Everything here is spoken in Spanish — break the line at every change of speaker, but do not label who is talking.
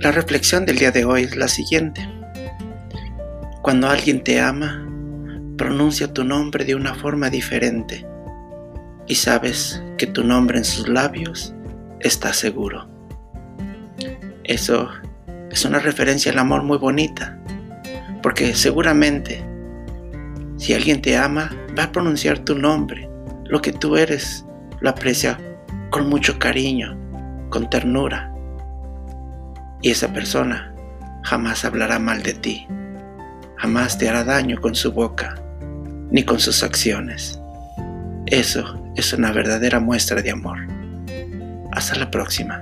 La reflexión del día de hoy es la siguiente. Cuando alguien te ama, pronuncia tu nombre de una forma diferente y sabes que tu nombre en sus labios está seguro. Eso es una referencia al amor muy bonita, porque seguramente si alguien te ama, va a pronunciar tu nombre, lo que tú eres, lo aprecia con mucho cariño, con ternura. Y esa persona jamás hablará mal de ti, jamás te hará daño con su boca, ni con sus acciones. Eso es una verdadera muestra de amor. Hasta la próxima.